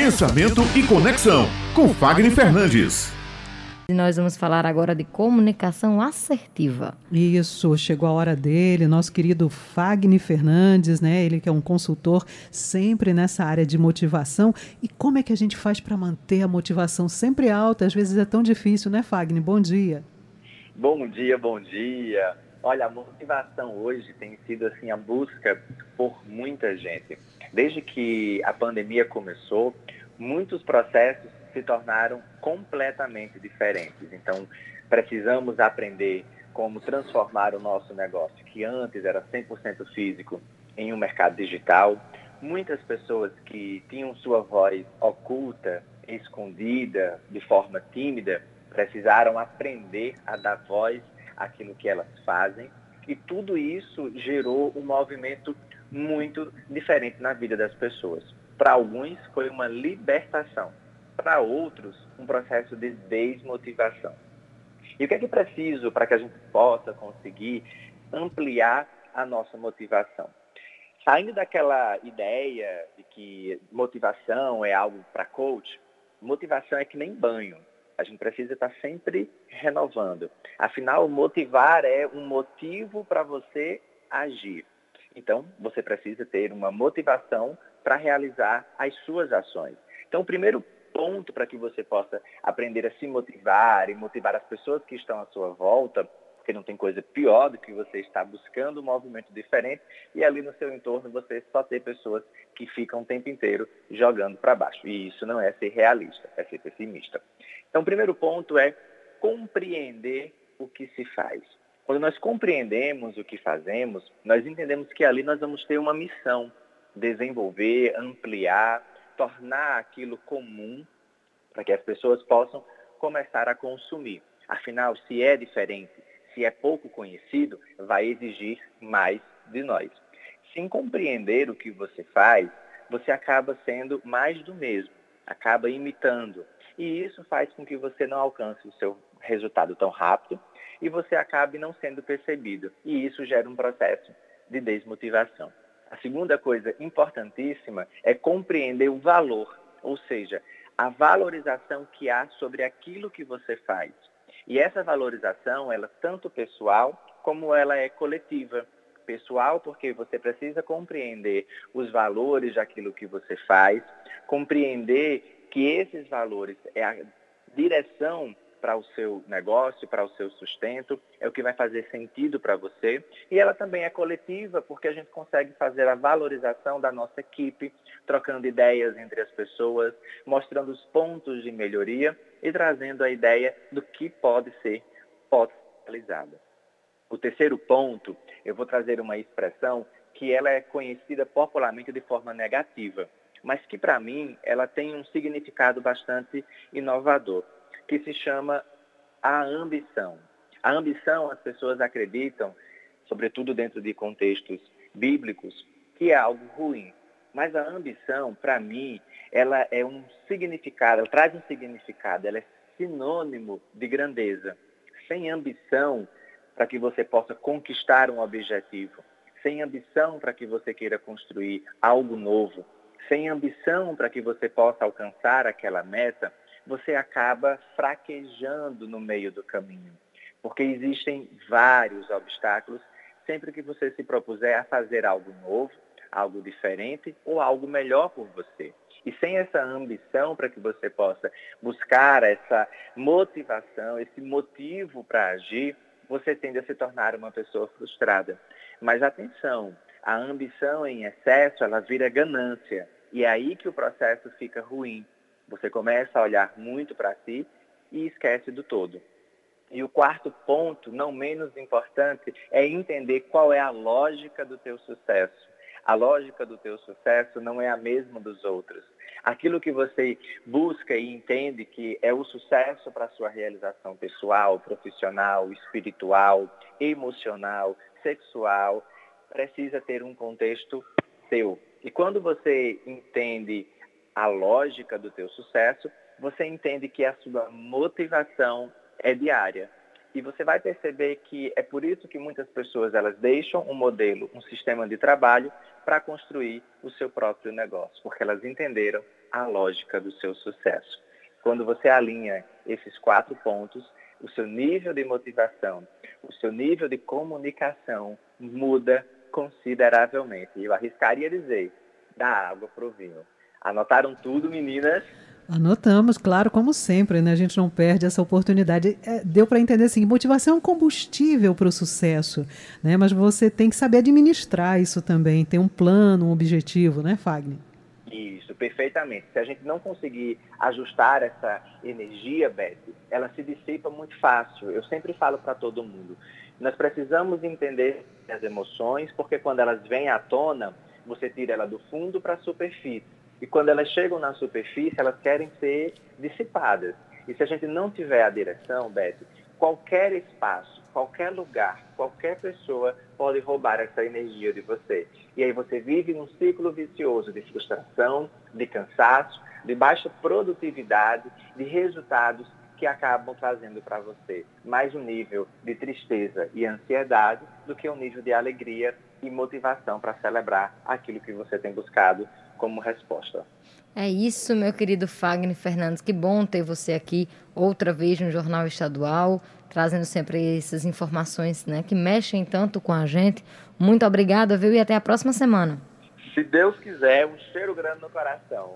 Pensamento e Conexão, com Fagner Fernandes. E nós vamos falar agora de comunicação assertiva. Isso, chegou a hora dele, nosso querido Fagner Fernandes, né? Ele que é um consultor sempre nessa área de motivação. E como é que a gente faz para manter a motivação sempre alta? Às vezes é tão difícil, né, Fagner? Bom dia. Bom dia, bom dia. Olha, a motivação hoje tem sido assim a busca por muita gente. Desde que a pandemia começou, muitos processos se tornaram completamente diferentes. Então, precisamos aprender como transformar o nosso negócio, que antes era 100% físico, em um mercado digital. Muitas pessoas que tinham sua voz oculta, escondida, de forma tímida, precisaram aprender a dar voz àquilo que elas fazem. E tudo isso gerou um movimento muito diferente na vida das pessoas. Para alguns, foi uma libertação. Para outros, um processo de desmotivação. E o que é que é preciso para que a gente possa conseguir ampliar a nossa motivação? Saindo daquela ideia de que motivação é algo para coach, motivação é que nem banho. A gente precisa estar sempre renovando. Afinal, motivar é um motivo para você agir. Então, você precisa ter uma motivação para realizar as suas ações. Então, o primeiro ponto para que você possa aprender a se motivar e motivar as pessoas que estão à sua volta, porque não tem coisa pior do que você estar buscando um movimento diferente e ali no seu entorno você só ter pessoas que ficam o tempo inteiro jogando para baixo. E isso não é ser realista, é ser pessimista. Então, o primeiro ponto é compreender o que se faz. Quando nós compreendemos o que fazemos, nós entendemos que ali nós vamos ter uma missão, desenvolver, ampliar, tornar aquilo comum para que as pessoas possam começar a consumir. Afinal, se é diferente, se é pouco conhecido, vai exigir mais de nós. Sem compreender o que você faz, você acaba sendo mais do mesmo, acaba imitando. E isso faz com que você não alcance o seu resultado tão rápido e você acabe não sendo percebido. E isso gera um processo de desmotivação. A segunda coisa importantíssima é compreender o valor, ou seja, a valorização que há sobre aquilo que você faz. E essa valorização, ela tanto pessoal como ela é coletiva. Pessoal, porque você precisa compreender os valores daquilo que você faz, compreender que esses valores é a direção para o seu negócio, para o seu sustento, é o que vai fazer sentido para você. E ela também é coletiva, porque a gente consegue fazer a valorização da nossa equipe, trocando ideias entre as pessoas, mostrando os pontos de melhoria e trazendo a ideia do que pode ser potencializado. O terceiro ponto, eu vou trazer uma expressão que ela é conhecida popularmente de forma negativa, mas que para mim ela tem um significado bastante inovador que se chama a ambição. A ambição, as pessoas acreditam, sobretudo dentro de contextos bíblicos, que é algo ruim. Mas a ambição, para mim, ela é um significado, ela traz um significado, ela é sinônimo de grandeza. Sem ambição, para que você possa conquistar um objetivo, sem ambição para que você queira construir algo novo, sem ambição para que você possa alcançar aquela meta, você acaba fraquejando no meio do caminho, porque existem vários obstáculos sempre que você se propuser a fazer algo novo, algo diferente ou algo melhor por você. E sem essa ambição para que você possa buscar essa motivação, esse motivo para agir, você tende a se tornar uma pessoa frustrada. Mas atenção, a ambição em excesso, ela vira ganância. E é aí que o processo fica ruim, você começa a olhar muito para si e esquece do todo. E o quarto ponto, não menos importante, é entender qual é a lógica do teu sucesso. A lógica do teu sucesso não é a mesma dos outros. Aquilo que você busca e entende que é o sucesso para a sua realização pessoal, profissional, espiritual, emocional, sexual, precisa ter um contexto teu. E quando você entende a lógica do teu sucesso, você entende que a sua motivação é diária. E você vai perceber que é por isso que muitas pessoas elas deixam um modelo, um sistema de trabalho para construir o seu próprio negócio, porque elas entenderam a lógica do seu sucesso. Quando você alinha esses quatro pontos, o seu nível de motivação, o seu nível de comunicação muda consideravelmente. E eu arriscaria dizer, da água para o vinho. Anotaram tudo, meninas? Anotamos, claro, como sempre, né? A gente não perde essa oportunidade. É, deu para entender assim, motivação é um combustível para o sucesso, né? Mas você tem que saber administrar isso também, ter um plano, um objetivo, né, Fagner? Isso, perfeitamente. Se a gente não conseguir ajustar essa energia, Beth, ela se dissipa muito fácil. Eu sempre falo para todo mundo. Nós precisamos entender as emoções, porque quando elas vêm à tona, você tira ela do fundo para a superfície. E quando elas chegam na superfície, elas querem ser dissipadas. E se a gente não tiver a direção, Beth, qualquer espaço, qualquer lugar, qualquer pessoa pode roubar essa energia de você. E aí você vive num ciclo vicioso de frustração, de cansaço, de baixa produtividade, de resultados que acabam trazendo para você mais um nível de tristeza e ansiedade do que um nível de alegria e motivação para celebrar aquilo que você tem buscado como resposta. É isso, meu querido Fagner Fernandes. Que bom ter você aqui outra vez no Jornal Estadual, trazendo sempre essas informações né, que mexem tanto com a gente. Muito obrigada, viu? E até a próxima semana. Se Deus quiser, um cheiro grande no coração.